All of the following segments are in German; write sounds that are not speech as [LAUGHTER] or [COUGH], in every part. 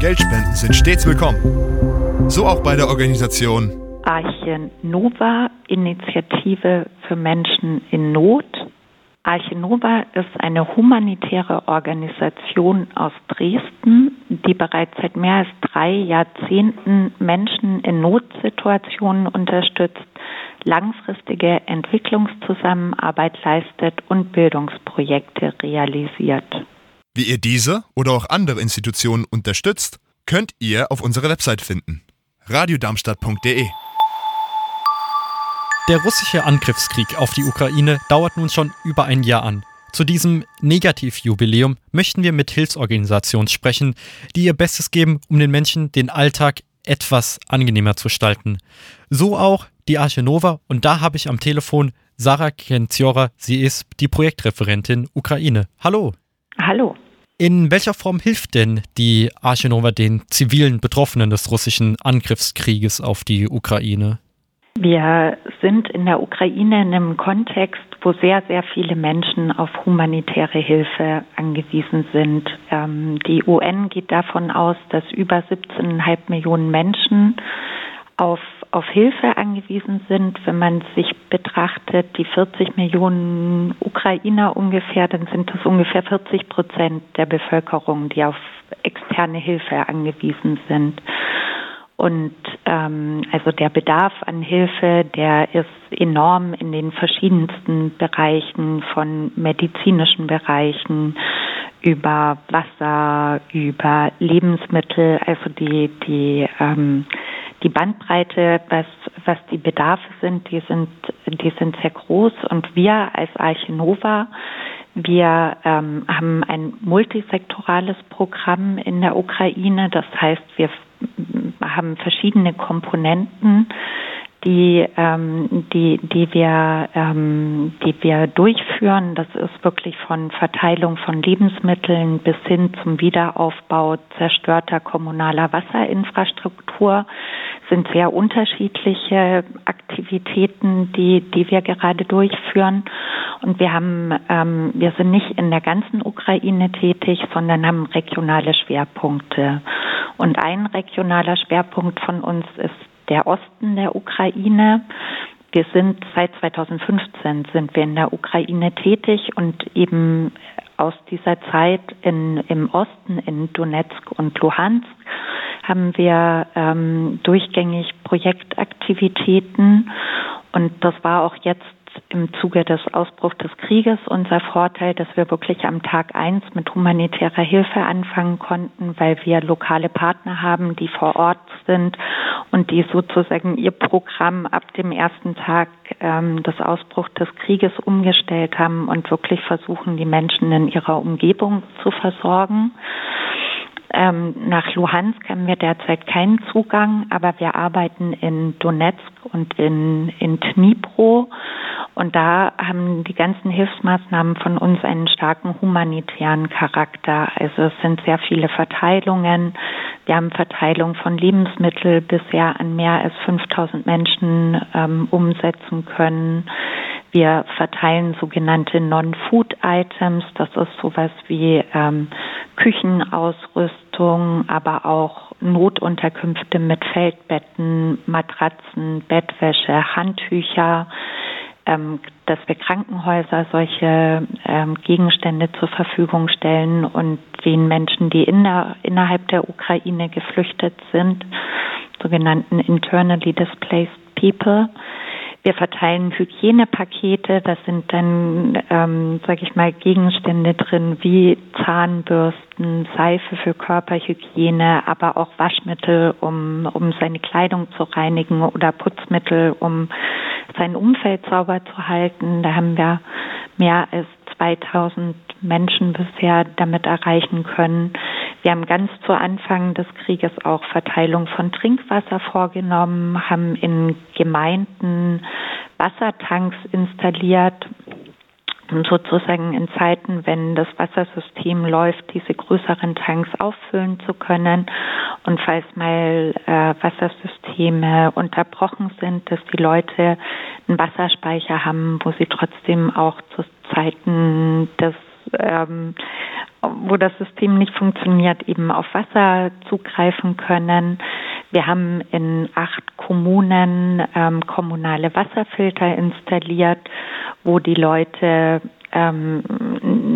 Geldspenden sind stets willkommen. So auch bei der Organisation Arche Nova Initiative für Menschen in Not. Arche Nova ist eine humanitäre Organisation aus Dresden, die bereits seit mehr als drei Jahrzehnten Menschen in Notsituationen unterstützt, langfristige Entwicklungszusammenarbeit leistet und Bildungsprojekte realisiert. Wie ihr diese oder auch andere Institutionen unterstützt, könnt ihr auf unserer Website finden. radiodarmstadt.de Der russische Angriffskrieg auf die Ukraine dauert nun schon über ein Jahr an. Zu diesem Negativjubiläum möchten wir mit Hilfsorganisationen sprechen, die ihr Bestes geben, um den Menschen den Alltag etwas angenehmer zu gestalten. So auch die Arche Nova und da habe ich am Telefon Sarah Kenziora. Sie ist die Projektreferentin Ukraine. Hallo. Hallo. In welcher Form hilft denn die Arche den zivilen Betroffenen des russischen Angriffskrieges auf die Ukraine? Wir sind in der Ukraine in einem Kontext, wo sehr, sehr viele Menschen auf humanitäre Hilfe angewiesen sind. Ähm, die UN geht davon aus, dass über 17,5 Millionen Menschen auf, auf Hilfe angewiesen sind. Wenn man sich betrachtet, die 40 Millionen Ukrainer ungefähr, dann sind das ungefähr 40 Prozent der Bevölkerung, die auf externe Hilfe angewiesen sind. Und ähm, also der Bedarf an Hilfe, der ist enorm in den verschiedensten Bereichen, von medizinischen Bereichen über Wasser, über Lebensmittel, also die die ähm, die Bandbreite, was, was die Bedarfe sind, die sind, die sind sehr groß. Und wir als Arche Nova, wir ähm, haben ein multisektorales Programm in der Ukraine. Das heißt, wir haben verschiedene Komponenten, die, ähm, die, die, wir, ähm, die wir durchführen. Das ist wirklich von Verteilung von Lebensmitteln bis hin zum Wiederaufbau zerstörter kommunaler Wasserinfrastruktur sind sehr unterschiedliche Aktivitäten, die, die wir gerade durchführen. Und wir haben, ähm, wir sind nicht in der ganzen Ukraine tätig, sondern haben regionale Schwerpunkte. Und ein regionaler Schwerpunkt von uns ist der Osten der Ukraine. Wir sind seit 2015 sind wir in der Ukraine tätig und eben aus dieser Zeit in, im Osten in Donetsk und Luhansk haben wir ähm, durchgängig Projektaktivitäten und das war auch jetzt im Zuge des Ausbruchs des Krieges unser Vorteil, dass wir wirklich am Tag eins mit humanitärer Hilfe anfangen konnten, weil wir lokale Partner haben, die vor Ort sind und die sozusagen ihr Programm ab dem ersten Tag ähm, des Ausbruchs des Krieges umgestellt haben und wirklich versuchen, die Menschen in ihrer Umgebung zu versorgen. Ähm, nach Luhansk haben wir derzeit keinen Zugang, aber wir arbeiten in Donetsk und in, in Dnipro. Und da haben die ganzen Hilfsmaßnahmen von uns einen starken humanitären Charakter. Also es sind sehr viele Verteilungen. Wir haben Verteilung von Lebensmitteln bisher an mehr als 5000 Menschen ähm, umsetzen können. Wir verteilen sogenannte Non-Food-Items. Das ist sowas wie ähm, Küchenausrüstung, aber auch Notunterkünfte mit Feldbetten, Matratzen, Bettwäsche, Handtücher, ähm, dass wir Krankenhäuser solche ähm, Gegenstände zur Verfügung stellen und den Menschen, die in der, innerhalb der Ukraine geflüchtet sind, sogenannten internally displaced people, wir verteilen Hygienepakete, das sind dann, ähm, sage ich mal, Gegenstände drin wie Zahnbürsten, Seife für Körperhygiene, aber auch Waschmittel, um, um seine Kleidung zu reinigen oder Putzmittel, um sein Umfeld sauber zu halten. Da haben wir mehr als 2000 Menschen bisher damit erreichen können. Wir haben ganz zu Anfang des Krieges auch Verteilung von Trinkwasser vorgenommen, haben in Gemeinden Wassertanks installiert, um sozusagen in Zeiten, wenn das Wassersystem läuft, diese größeren Tanks auffüllen zu können. Und falls mal äh, Wassersysteme unterbrochen sind, dass die Leute einen Wasserspeicher haben, wo sie trotzdem auch zu Zeiten des ähm, wo das System nicht funktioniert, eben auf Wasser zugreifen können. Wir haben in acht Kommunen ähm, kommunale Wasserfilter installiert, wo die Leute ähm,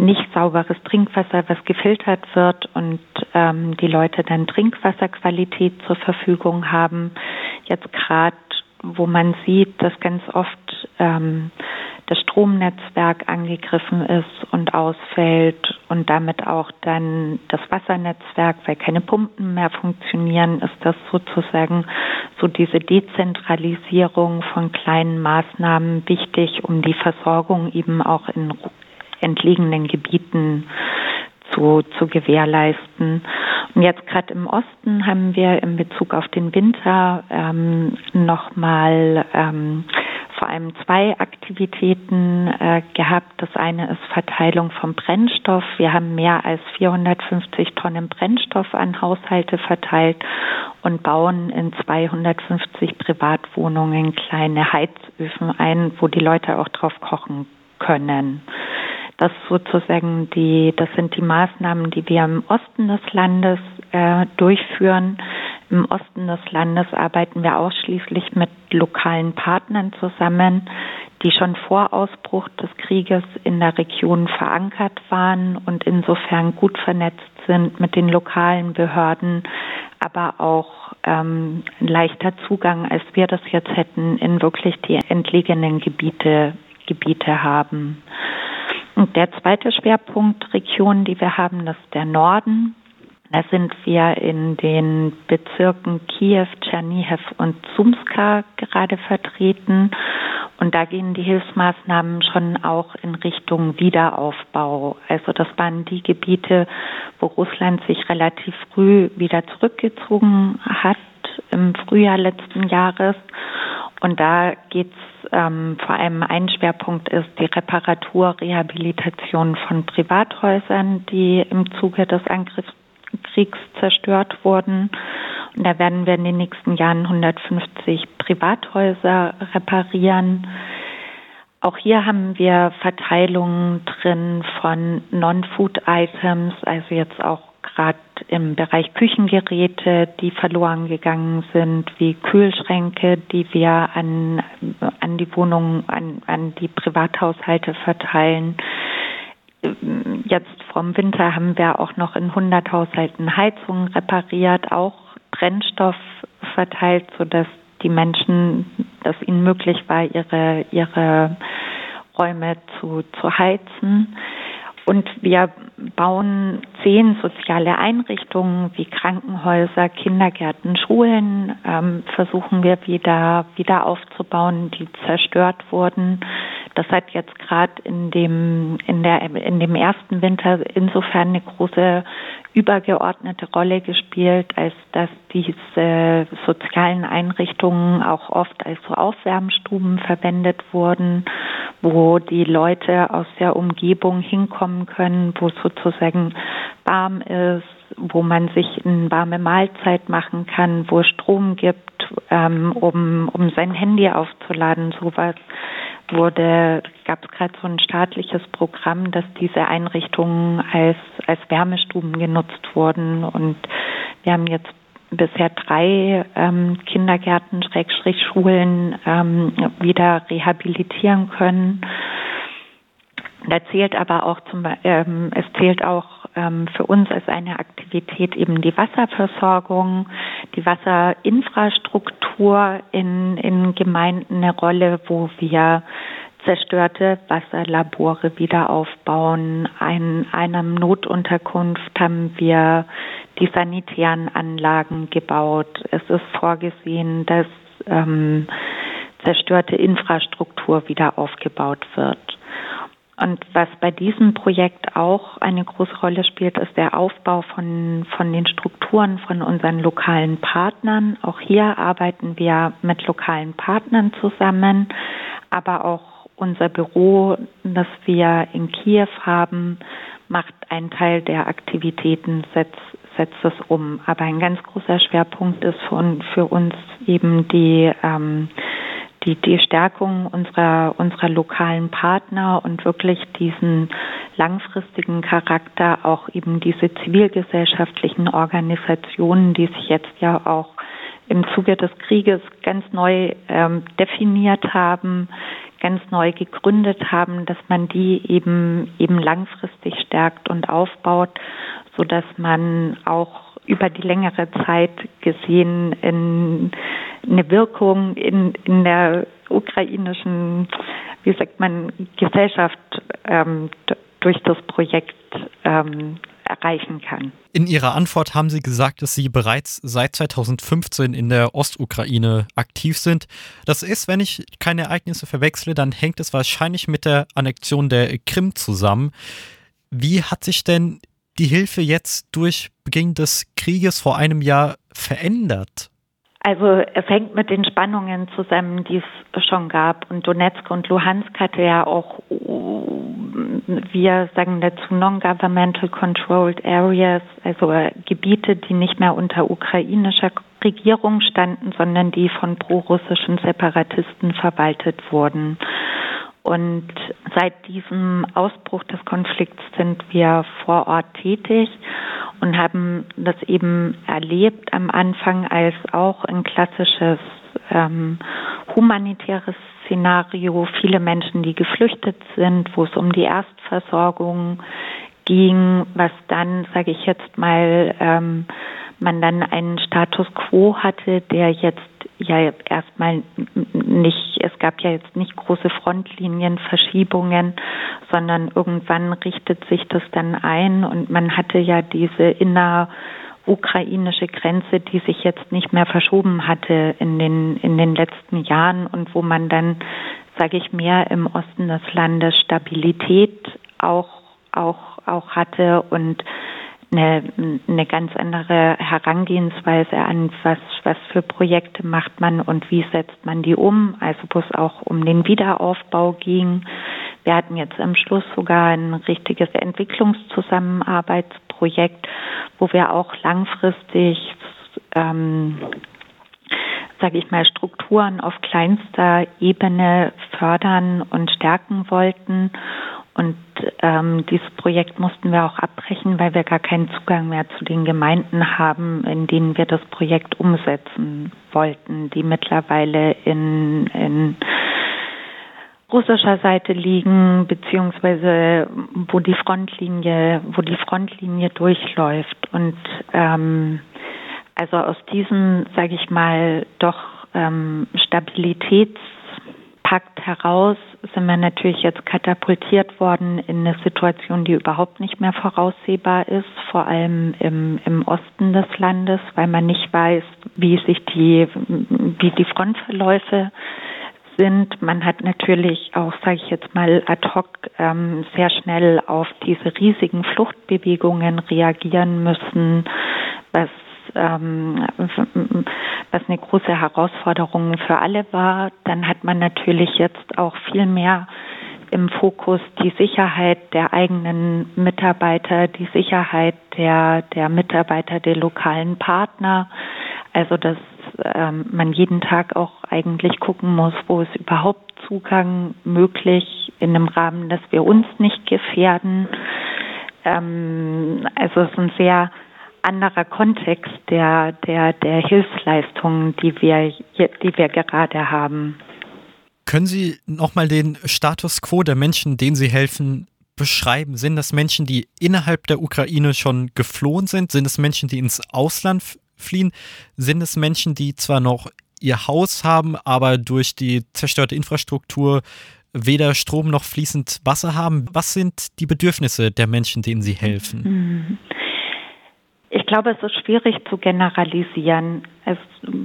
nicht sauberes Trinkwasser, was gefiltert wird und ähm, die Leute dann Trinkwasserqualität zur Verfügung haben. Jetzt gerade, wo man sieht, dass ganz oft ähm, das Stromnetzwerk angegriffen ist und ausfällt und damit auch dann das Wassernetzwerk, weil keine Pumpen mehr funktionieren, ist das sozusagen so diese Dezentralisierung von kleinen Maßnahmen wichtig, um die Versorgung eben auch in entlegenen Gebieten zu, zu gewährleisten. Und jetzt gerade im Osten haben wir in Bezug auf den Winter ähm, nochmal ähm, allem zwei Aktivitäten äh, gehabt. Das eine ist Verteilung von Brennstoff. Wir haben mehr als 450 Tonnen Brennstoff an Haushalte verteilt und bauen in 250 Privatwohnungen kleine Heizöfen ein, wo die Leute auch drauf kochen können. Das sozusagen die, das sind die Maßnahmen, die wir im Osten des Landes äh, durchführen. Im Osten des Landes arbeiten wir ausschließlich mit lokalen Partnern zusammen, die schon vor Ausbruch des Krieges in der Region verankert waren und insofern gut vernetzt sind mit den lokalen Behörden, aber auch ähm, leichter Zugang, als wir das jetzt hätten, in wirklich die entlegenen Gebiete, Gebiete haben. Und der zweite Schwerpunkt Region, die wir haben, das ist der Norden. Da sind wir in den Bezirken Kiew, Tschernihiv und Sumska gerade vertreten. Und da gehen die Hilfsmaßnahmen schon auch in Richtung Wiederaufbau. Also das waren die Gebiete, wo Russland sich relativ früh wieder zurückgezogen hat im Frühjahr letzten Jahres. Und da geht es ähm, vor allem ein Schwerpunkt ist die Reparatur, Rehabilitation von Privathäusern, die im Zuge des Angriffskriegs zerstört wurden. Und da werden wir in den nächsten Jahren 150 Privathäuser reparieren. Auch hier haben wir Verteilungen drin von Non-Food-Items, also jetzt auch gerade im Bereich Küchengeräte, die verloren gegangen sind, wie Kühlschränke, die wir an, an die Wohnungen, an, an die Privathaushalte verteilen. Jetzt vom Winter haben wir auch noch in 100 Haushalten Heizungen repariert, auch Brennstoff verteilt, sodass die Menschen, dass ihnen möglich war, ihre, ihre Räume zu, zu heizen. Und wir bauen zehn soziale Einrichtungen wie Krankenhäuser, Kindergärten, Schulen, ähm, versuchen wir wieder, wieder aufzubauen, die zerstört wurden. Das hat jetzt gerade in dem, in der, in dem ersten Winter insofern eine große übergeordnete Rolle gespielt, als dass diese sozialen Einrichtungen auch oft als so Aufwärmstuben verwendet wurden, wo die Leute aus der Umgebung hinkommen können, wo sozusagen warm ist, wo man sich eine warme Mahlzeit machen kann, wo es Strom gibt, ähm, um, um sein Handy aufzuladen, sowas wurde, gab es gerade so ein staatliches Programm, dass diese Einrichtungen als, als Wärmestuben genutzt wurden. Und wir haben jetzt bisher drei ähm, Kindergärten, Schrägstrich Schulen ähm, wieder rehabilitieren können. Da zählt aber auch zum, ähm, es zählt auch ähm, für uns als eine Aktivität eben die Wasserversorgung, die Wasserinfrastruktur in, in Gemeinden eine Rolle, wo wir zerstörte Wasserlabore wieder aufbauen. In einer Notunterkunft haben wir die sanitären Anlagen gebaut. Es ist vorgesehen, dass ähm, zerstörte Infrastruktur wieder aufgebaut wird. Und was bei diesem Projekt auch eine große Rolle spielt, ist der Aufbau von, von den Strukturen von unseren lokalen Partnern. Auch hier arbeiten wir mit lokalen Partnern zusammen, aber auch unser Büro, das wir in Kiew haben, macht einen Teil der Aktivitäten, setzt, setzt es um. Aber ein ganz großer Schwerpunkt ist für, für uns eben die ähm, die, die Stärkung unserer, unserer lokalen Partner und wirklich diesen langfristigen Charakter, auch eben diese zivilgesellschaftlichen Organisationen, die sich jetzt ja auch im Zuge des Krieges ganz neu ähm, definiert haben, ganz neu gegründet haben, dass man die eben eben langfristig stärkt und aufbaut, so dass man auch über die längere Zeit gesehen in eine Wirkung in, in der ukrainischen, wie sagt man, Gesellschaft ähm, durch das Projekt ähm, erreichen kann. In Ihrer Antwort haben Sie gesagt, dass Sie bereits seit 2015 in der Ostukraine aktiv sind. Das ist, wenn ich keine Ereignisse verwechsle, dann hängt es wahrscheinlich mit der Annexion der Krim zusammen. Wie hat sich denn die Hilfe jetzt durch Beginn des Krieges vor einem Jahr verändert? Also es hängt mit den Spannungen zusammen, die es schon gab. Und Donetsk und Luhansk hatte ja auch, wir sagen dazu Non-Governmental Controlled Areas, also Gebiete, die nicht mehr unter ukrainischer Regierung standen, sondern die von prorussischen Separatisten verwaltet wurden. Und seit diesem Ausbruch des Konflikts sind wir vor Ort tätig und haben das eben erlebt am Anfang als auch ein klassisches ähm, humanitäres Szenario. Viele Menschen, die geflüchtet sind, wo es um die Erstversorgung ging, was dann, sage ich jetzt mal, ähm, man dann einen Status quo hatte, der jetzt ja erstmal nicht, es gab ja jetzt nicht große Frontlinienverschiebungen, sondern irgendwann richtet sich das dann ein. Und man hatte ja diese innerukrainische Grenze, die sich jetzt nicht mehr verschoben hatte in den, in den letzten Jahren und wo man dann, sage ich, mehr im Osten des Landes Stabilität auch, auch, auch hatte und eine, eine ganz andere Herangehensweise an, was, was für Projekte macht man und wie setzt man die um, also wo es auch um den Wiederaufbau ging. Wir hatten jetzt am Schluss sogar ein richtiges Entwicklungszusammenarbeitsprojekt, wo wir auch langfristig ähm, sage ich mal, Strukturen auf kleinster Ebene fördern und stärken wollten und ähm, dieses Projekt mussten wir auch abbrechen, weil wir gar keinen Zugang mehr zu den Gemeinden haben, in denen wir das Projekt umsetzen wollten, die mittlerweile in, in russischer Seite liegen, beziehungsweise wo die Frontlinie, wo die Frontlinie durchläuft. Und ähm, also aus diesem, sage ich mal, doch ähm, Stabilitäts Pakt heraus sind wir natürlich jetzt katapultiert worden in eine Situation, die überhaupt nicht mehr voraussehbar ist, vor allem im, im Osten des Landes, weil man nicht weiß, wie sich die, wie die Frontverläufe sind. Man hat natürlich auch, sage ich jetzt mal, ad hoc ähm, sehr schnell auf diese riesigen Fluchtbewegungen reagieren müssen, was ähm, was eine große Herausforderung für alle war. Dann hat man natürlich jetzt auch viel mehr im Fokus die Sicherheit der eigenen Mitarbeiter, die Sicherheit der, der Mitarbeiter der lokalen Partner. Also dass ähm, man jeden Tag auch eigentlich gucken muss, wo ist überhaupt Zugang möglich in einem Rahmen, dass wir uns nicht gefährden. Ähm, also es ist ein sehr anderer Kontext der, der, der Hilfsleistungen, die wir, die wir gerade haben. Können Sie nochmal den Status quo der Menschen, denen Sie helfen, beschreiben? Sind das Menschen, die innerhalb der Ukraine schon geflohen sind? Sind es Menschen, die ins Ausland fliehen? Sind es Menschen, die zwar noch ihr Haus haben, aber durch die zerstörte Infrastruktur weder Strom noch fließend Wasser haben? Was sind die Bedürfnisse der Menschen, denen Sie helfen? Mhm. Ich glaube, es ist schwierig zu generalisieren. Es,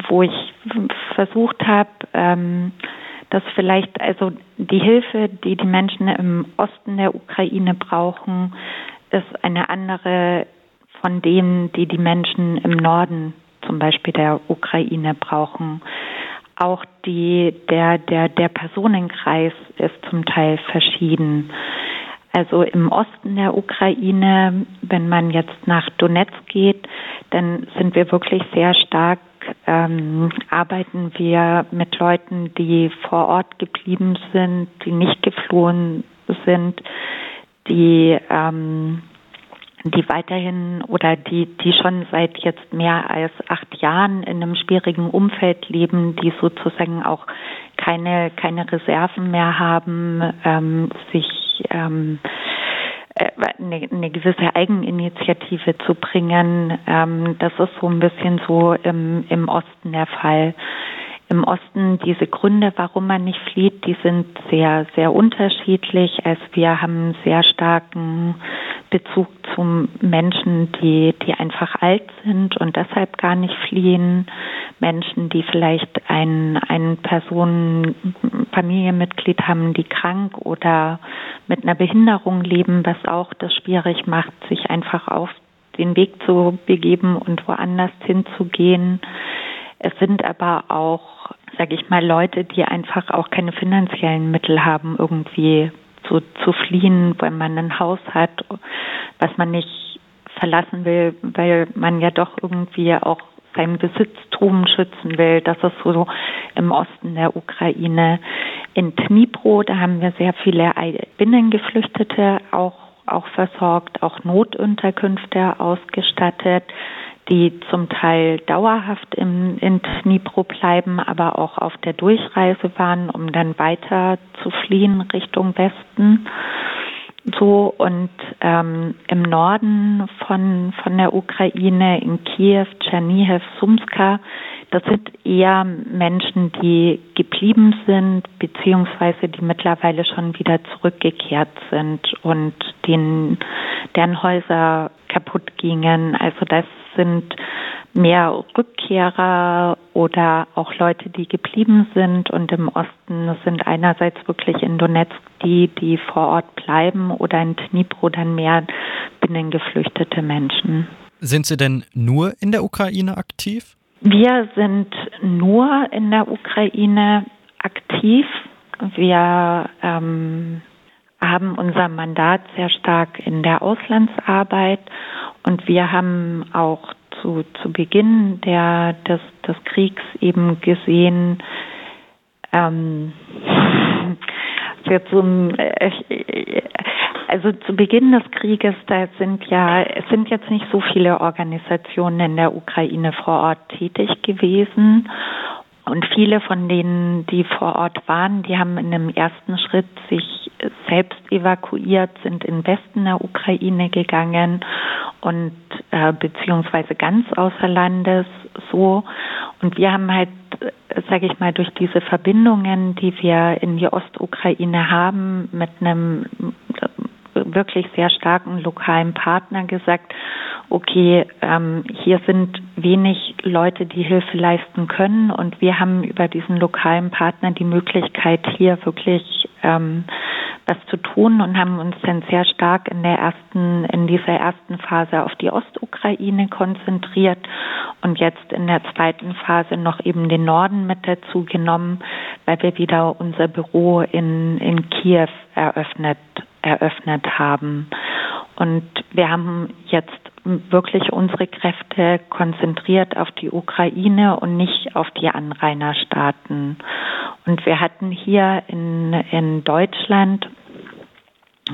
wo ich versucht habe, ähm, dass vielleicht also die Hilfe, die die Menschen im Osten der Ukraine brauchen, ist eine andere von denen, die die Menschen im Norden zum Beispiel der Ukraine brauchen. Auch die, der, der, der Personenkreis ist zum Teil verschieden. Also im Osten der Ukraine, wenn man jetzt nach Donetsk geht, dann sind wir wirklich sehr stark ähm, arbeiten wir mit Leuten, die vor Ort geblieben sind, die nicht geflohen sind, die ähm, die weiterhin oder die, die schon seit jetzt mehr als acht Jahren in einem schwierigen Umfeld leben, die sozusagen auch keine, keine Reserven mehr haben, ähm, sich ähm, äh, eine, eine gewisse Eigeninitiative zu bringen. Ähm, das ist so ein bisschen so im, im Osten der Fall im Osten diese Gründe, warum man nicht flieht, die sind sehr, sehr unterschiedlich. Also wir haben sehr starken Bezug zu Menschen, die, die einfach alt sind und deshalb gar nicht fliehen. Menschen, die vielleicht ein, ein Personen, Familienmitglied haben, die krank oder mit einer Behinderung leben, was auch das schwierig macht, sich einfach auf den Weg zu begeben und woanders hinzugehen. Es sind aber auch, sage ich mal, Leute, die einfach auch keine finanziellen Mittel haben, irgendwie zu, zu fliehen, weil man ein Haus hat, was man nicht verlassen will, weil man ja doch irgendwie auch sein Besitztum schützen will. Das ist so im Osten der Ukraine. In Dnipro, da haben wir sehr viele Binnengeflüchtete auch, auch versorgt, auch Notunterkünfte ausgestattet die zum Teil dauerhaft im, in Dnipro bleiben, aber auch auf der Durchreise waren, um dann weiter zu fliehen Richtung Westen. So und ähm, im Norden von von der Ukraine in Kiew, Tschernihiv, Sumska, das sind eher Menschen, die geblieben sind beziehungsweise die mittlerweile schon wieder zurückgekehrt sind und denen deren Häuser kaputt gingen. Also das sind mehr Rückkehrer oder auch Leute, die geblieben sind. Und im Osten sind einerseits wirklich in Donetsk die, die vor Ort bleiben oder in Dnipro dann mehr binnengeflüchtete Menschen. Sind Sie denn nur in der Ukraine aktiv? Wir sind nur in der Ukraine aktiv. Wir ähm, haben unser Mandat sehr stark in der Auslandsarbeit und wir haben auch zu, zu Beginn der, des, des Kriegs eben gesehen, ähm, zum, äh, also zu Beginn des Krieges, da sind ja, es sind jetzt nicht so viele Organisationen in der Ukraine vor Ort tätig gewesen. Und viele von denen, die vor Ort waren, die haben in einem ersten Schritt sich selbst evakuiert, sind in Westen der Ukraine gegangen und äh, beziehungsweise ganz außer Landes so. Und wir haben halt, sage ich mal, durch diese Verbindungen, die wir in die Ostukraine haben, mit einem wirklich sehr starken lokalen Partner gesagt, okay, ähm, hier sind wenig Leute, die Hilfe leisten können und wir haben über diesen lokalen Partner die Möglichkeit, hier wirklich ähm, was zu tun und haben uns dann sehr stark in der ersten, in dieser ersten Phase auf die Ostukraine konzentriert und jetzt in der zweiten Phase noch eben den Norden mit dazu genommen, weil wir wieder unser Büro in, in Kiew eröffnet, eröffnet haben. Und wir haben jetzt wirklich unsere Kräfte konzentriert auf die Ukraine und nicht auf die Anrainerstaaten. Und wir hatten hier in, in Deutschland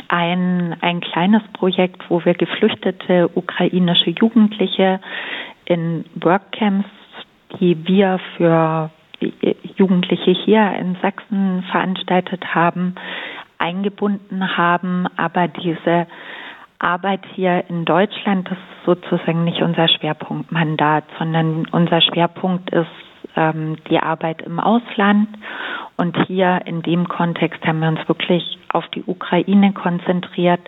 ein, ein kleines Projekt, wo wir geflüchtete ukrainische Jugendliche in Workcamps, die wir für Jugendliche hier in Sachsen veranstaltet haben, eingebunden haben. Aber diese Arbeit hier in Deutschland ist sozusagen nicht unser Schwerpunktmandat, sondern unser Schwerpunkt ist ähm, die Arbeit im Ausland. Und hier in dem Kontext haben wir uns wirklich auf die Ukraine konzentriert,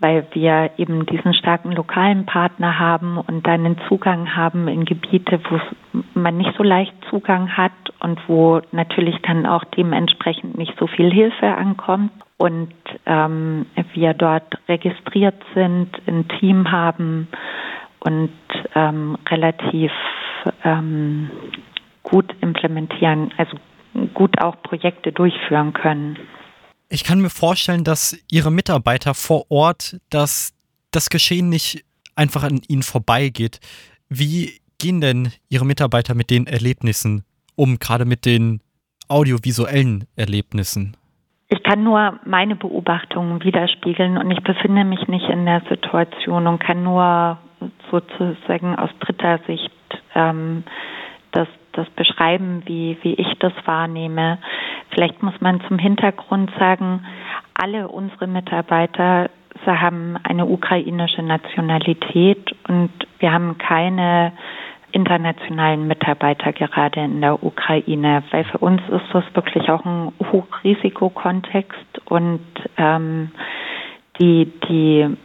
weil wir eben diesen starken lokalen Partner haben und dann einen Zugang haben in Gebiete, wo man nicht so leicht Zugang hat und wo natürlich dann auch dementsprechend nicht so viel Hilfe ankommt. Und ähm, wir dort registriert sind, ein Team haben und ähm, relativ ähm, gut implementieren, also gut auch Projekte durchführen können. Ich kann mir vorstellen, dass Ihre Mitarbeiter vor Ort, dass das Geschehen nicht einfach an Ihnen vorbeigeht. Wie gehen denn Ihre Mitarbeiter mit den Erlebnissen um, gerade mit den audiovisuellen Erlebnissen? Ich kann nur meine Beobachtungen widerspiegeln und ich befinde mich nicht in der Situation und kann nur sozusagen aus dritter Sicht ähm, das, das beschreiben, wie, wie ich das wahrnehme. Vielleicht muss man zum Hintergrund sagen, alle unsere Mitarbeiter haben eine ukrainische Nationalität und wir haben keine internationalen Mitarbeiter gerade in der Ukraine, weil für uns ist das wirklich auch ein Hochrisikokontext und ähm, die, die,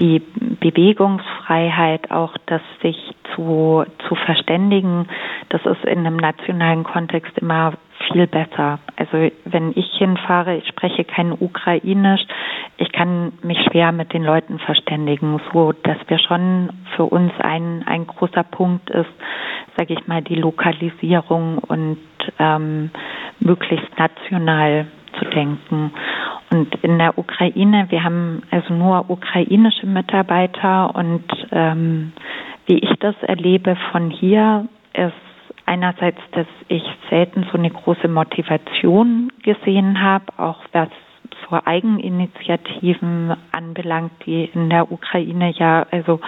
die Bewegungsfreiheit, auch das sich zu, zu verständigen, das ist in einem nationalen Kontext immer viel besser. Also wenn ich hinfahre, ich spreche kein Ukrainisch, ich kann mich schwer mit den Leuten verständigen, so dass wir schon für uns ein, ein großer Punkt ist, sage ich mal, die Lokalisierung und ähm, möglichst national zu denken. Und in der Ukraine, wir haben also nur ukrainische Mitarbeiter und ähm, wie ich das erlebe von hier, ist einerseits, dass ich selten so eine große Motivation gesehen habe, auch was so Eigeninitiativen anbelangt, die in der Ukraine ja also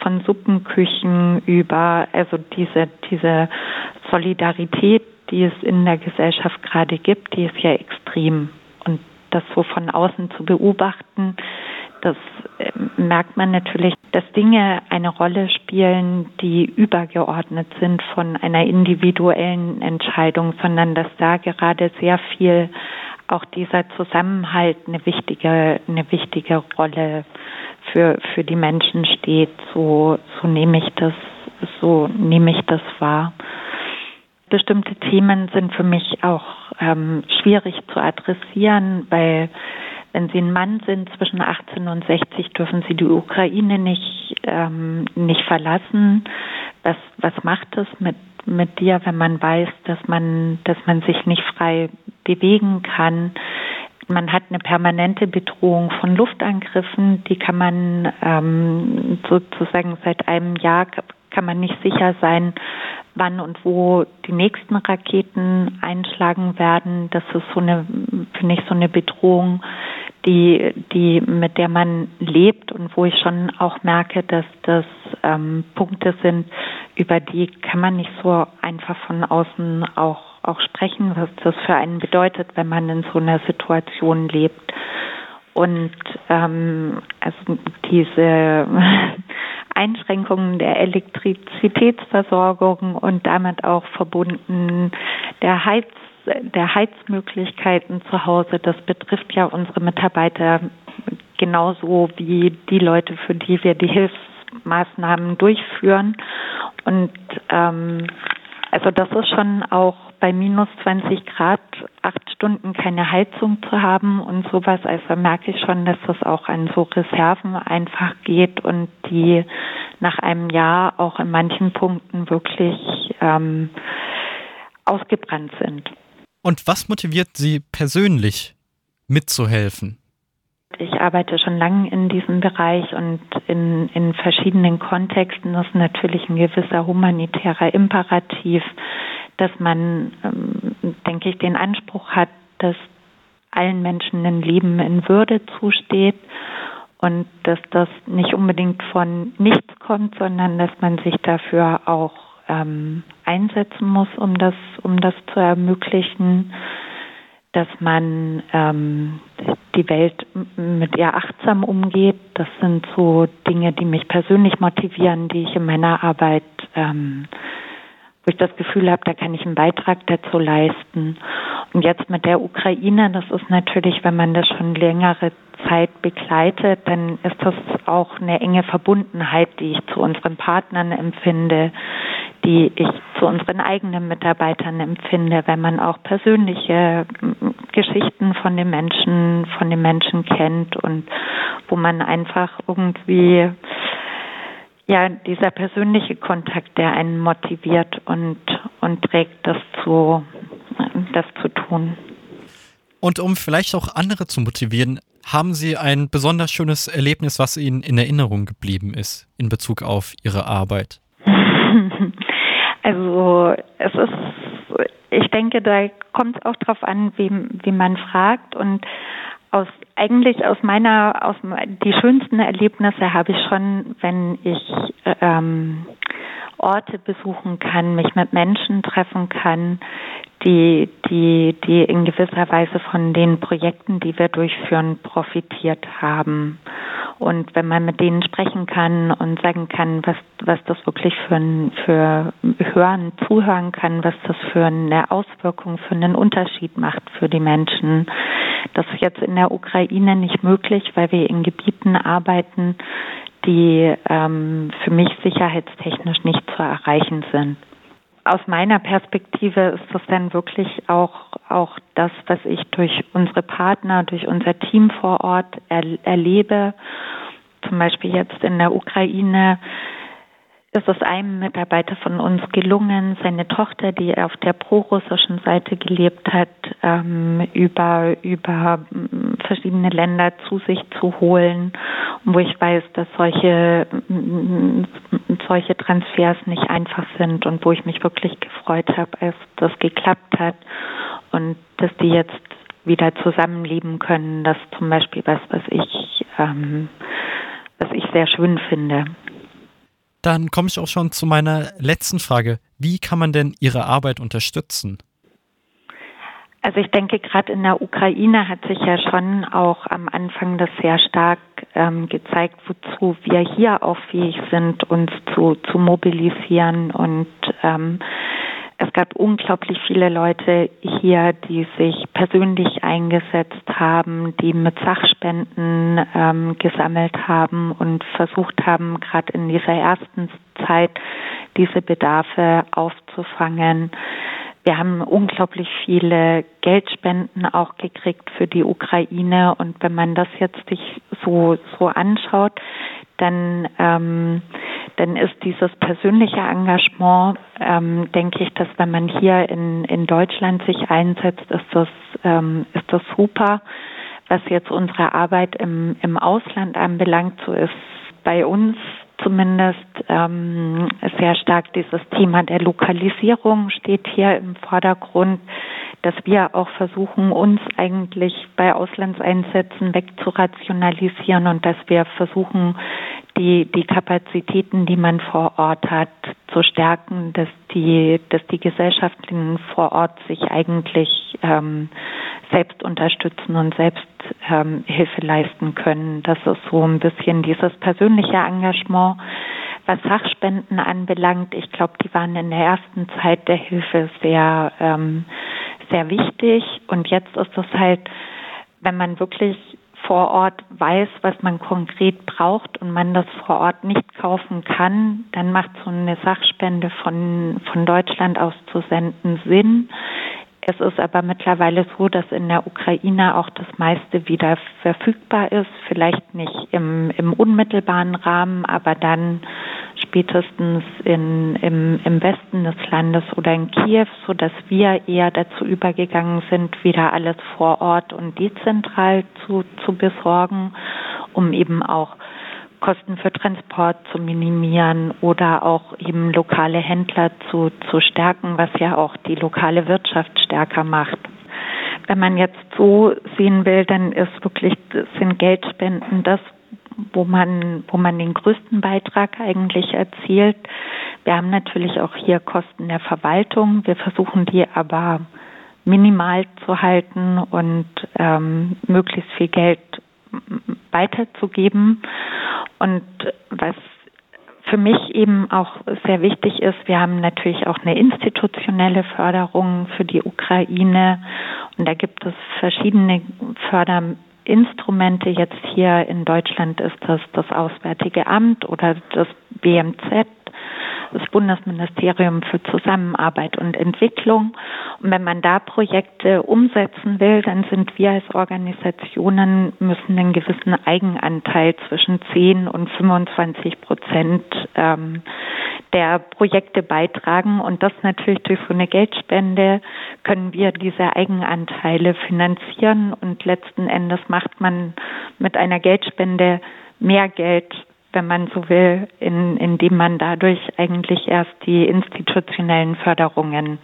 von Suppenküchen über also diese diese Solidarität, die es in der Gesellschaft gerade gibt, die ist ja extrem das so von außen zu beobachten, das äh, merkt man natürlich, dass Dinge eine Rolle spielen, die übergeordnet sind von einer individuellen Entscheidung, sondern dass da gerade sehr viel auch dieser Zusammenhalt eine wichtige, eine wichtige Rolle für, für die Menschen steht. So, so nehme ich das, so nehme ich das wahr. Bestimmte Themen sind für mich auch ähm, schwierig zu adressieren, weil wenn Sie ein Mann sind zwischen 18 und 60, dürfen Sie die Ukraine nicht, ähm, nicht verlassen. Was, was macht es mit, mit dir, wenn man weiß, dass man, dass man sich nicht frei bewegen kann? Man hat eine permanente Bedrohung von Luftangriffen, die kann man ähm, sozusagen seit einem Jahr kann man nicht sicher sein, wann und wo die nächsten Raketen einschlagen werden. Das ist so eine, finde ich, so eine Bedrohung, die, die, mit der man lebt und wo ich schon auch merke, dass das ähm, Punkte sind, über die kann man nicht so einfach von außen auch, auch sprechen, was das für einen bedeutet, wenn man in so einer Situation lebt. Und ähm, also diese Einschränkungen der Elektrizitätsversorgung und damit auch verbunden der Heiz der Heizmöglichkeiten zu Hause, das betrifft ja unsere Mitarbeiter genauso wie die Leute, für die wir die Hilfsmaßnahmen durchführen. Und ähm, also das ist schon auch bei minus 20 Grad acht Stunden keine Heizung zu haben und sowas. Also merke ich schon, dass das auch an so Reserven einfach geht und die nach einem Jahr auch in manchen Punkten wirklich ähm, ausgebrannt sind. Und was motiviert Sie persönlich mitzuhelfen? Ich arbeite schon lange in diesem Bereich und in, in verschiedenen Kontexten. Das ist natürlich ein gewisser humanitärer Imperativ, dass man, ähm, denke ich, den Anspruch hat, dass allen Menschen ein Leben in Würde zusteht und dass das nicht unbedingt von nichts kommt, sondern dass man sich dafür auch ähm, einsetzen muss, um das, um das zu ermöglichen, dass man ähm, die Welt mit ihr achtsam umgeht. Das sind so Dinge, die mich persönlich motivieren, die ich in meiner Arbeit, ähm, wo ich das Gefühl habe, da kann ich einen Beitrag dazu leisten. Und jetzt mit der Ukraine, das ist natürlich, wenn man das schon längere Zeit begleitet, dann ist das auch eine enge Verbundenheit, die ich zu unseren Partnern empfinde, die ich zu unseren eigenen Mitarbeitern empfinde, wenn man auch persönliche Geschichten von den Menschen, von den Menschen kennt und wo man einfach irgendwie ja, dieser persönliche Kontakt, der einen motiviert und, und trägt, das zu, das zu tun. Und um vielleicht auch andere zu motivieren, haben Sie ein besonders schönes Erlebnis, was Ihnen in Erinnerung geblieben ist in Bezug auf Ihre Arbeit? [LAUGHS] Also es ist, ich denke, da kommt es auch darauf an, wie, wie man fragt. Und aus eigentlich aus meiner aus die schönsten Erlebnisse habe ich schon, wenn ich ähm, Orte besuchen kann, mich mit Menschen treffen kann, die, die, die in gewisser Weise von den Projekten, die wir durchführen, profitiert haben. Und wenn man mit denen sprechen kann und sagen kann, was, was das wirklich für ein, für Hören, zuhören kann, was das für eine Auswirkung, für einen Unterschied macht für die Menschen. Das ist jetzt in der Ukraine nicht möglich, weil wir in Gebieten arbeiten, die ähm, für mich sicherheitstechnisch nicht zu erreichen sind. Aus meiner Perspektive ist das dann wirklich auch, auch das, was ich durch unsere Partner, durch unser Team vor Ort er, erlebe. Zum Beispiel jetzt in der Ukraine ist es einem Mitarbeiter von uns gelungen, seine Tochter, die auf der prorussischen Seite gelebt hat, ähm, über, über verschiedene Länder zu sich zu holen, wo ich weiß, dass solche, solche Transfers nicht einfach sind und wo ich mich wirklich gefreut habe, als das geklappt hat und dass die jetzt wieder zusammenleben können. Das ist zum Beispiel was, was ich, ähm, was ich sehr schön finde. Dann komme ich auch schon zu meiner letzten Frage. Wie kann man denn Ihre Arbeit unterstützen? Also ich denke, gerade in der Ukraine hat sich ja schon auch am Anfang das sehr stark ähm, gezeigt, wozu wir hier auch fähig sind, uns zu, zu mobilisieren und ähm, es gab unglaublich viele Leute hier, die sich persönlich eingesetzt haben, die mit Sachspenden ähm, gesammelt haben und versucht haben, gerade in dieser ersten Zeit diese Bedarfe aufzufangen. Wir haben unglaublich viele Geldspenden auch gekriegt für die Ukraine und wenn man das jetzt sich so so anschaut, dann ähm, dann ist dieses persönliche Engagement, ähm, denke ich, dass wenn man hier in, in Deutschland sich einsetzt, ist das, ähm, ist das super. Was jetzt unsere Arbeit im, im Ausland anbelangt, so ist bei uns zumindest ähm, sehr stark dieses Thema der Lokalisierung steht hier im Vordergrund, dass wir auch versuchen, uns eigentlich bei Auslandseinsätzen wegzurationalisieren und dass wir versuchen, die, die Kapazitäten, die man vor Ort hat, zu stärken, dass die, dass die Gesellschaften vor Ort sich eigentlich ähm, selbst unterstützen und selbst ähm, Hilfe leisten können. Das ist so ein bisschen dieses persönliche Engagement. Was Sachspenden anbelangt, ich glaube, die waren in der ersten Zeit der Hilfe sehr, ähm, sehr wichtig. Und jetzt ist es halt, wenn man wirklich vor Ort weiß, was man konkret braucht und man das vor Ort nicht kaufen kann, dann macht so eine Sachspende von, von Deutschland aus zu senden Sinn. Es ist aber mittlerweile so, dass in der Ukraine auch das meiste wieder verfügbar ist, vielleicht nicht im, im unmittelbaren Rahmen, aber dann spätestens in, im, im Westen des Landes oder in Kiew, so dass wir eher dazu übergegangen sind, wieder alles vor Ort und dezentral zu, zu besorgen, um eben auch Kosten für Transport zu minimieren oder auch eben lokale Händler zu, zu stärken, was ja auch die lokale Wirtschaft stärker macht. Wenn man jetzt so sehen will, dann ist wirklich, sind Geldspenden das, wo man, wo man den größten Beitrag eigentlich erzielt. Wir haben natürlich auch hier Kosten der Verwaltung. Wir versuchen die aber minimal zu halten und ähm, möglichst viel Geld weiterzugeben. Und was für mich eben auch sehr wichtig ist, wir haben natürlich auch eine institutionelle Förderung für die Ukraine und da gibt es verschiedene Förderinstrumente. Jetzt hier in Deutschland ist das das Auswärtige Amt oder das BMZ das Bundesministerium für Zusammenarbeit und Entwicklung. Und wenn man da Projekte umsetzen will, dann sind wir als Organisationen müssen einen gewissen Eigenanteil zwischen 10 und 25 Prozent ähm, der Projekte beitragen. Und das natürlich durch so eine Geldspende können wir diese Eigenanteile finanzieren. Und letzten Endes macht man mit einer Geldspende mehr Geld wenn man so will, in, indem man dadurch eigentlich erst die institutionellen Förderungen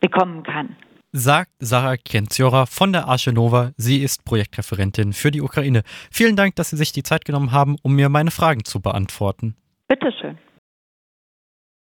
bekommen kann. Sagt Sarah Kenziora von der Arche Nova. Sie ist Projektreferentin für die Ukraine. Vielen Dank, dass Sie sich die Zeit genommen haben, um mir meine Fragen zu beantworten. Bitteschön.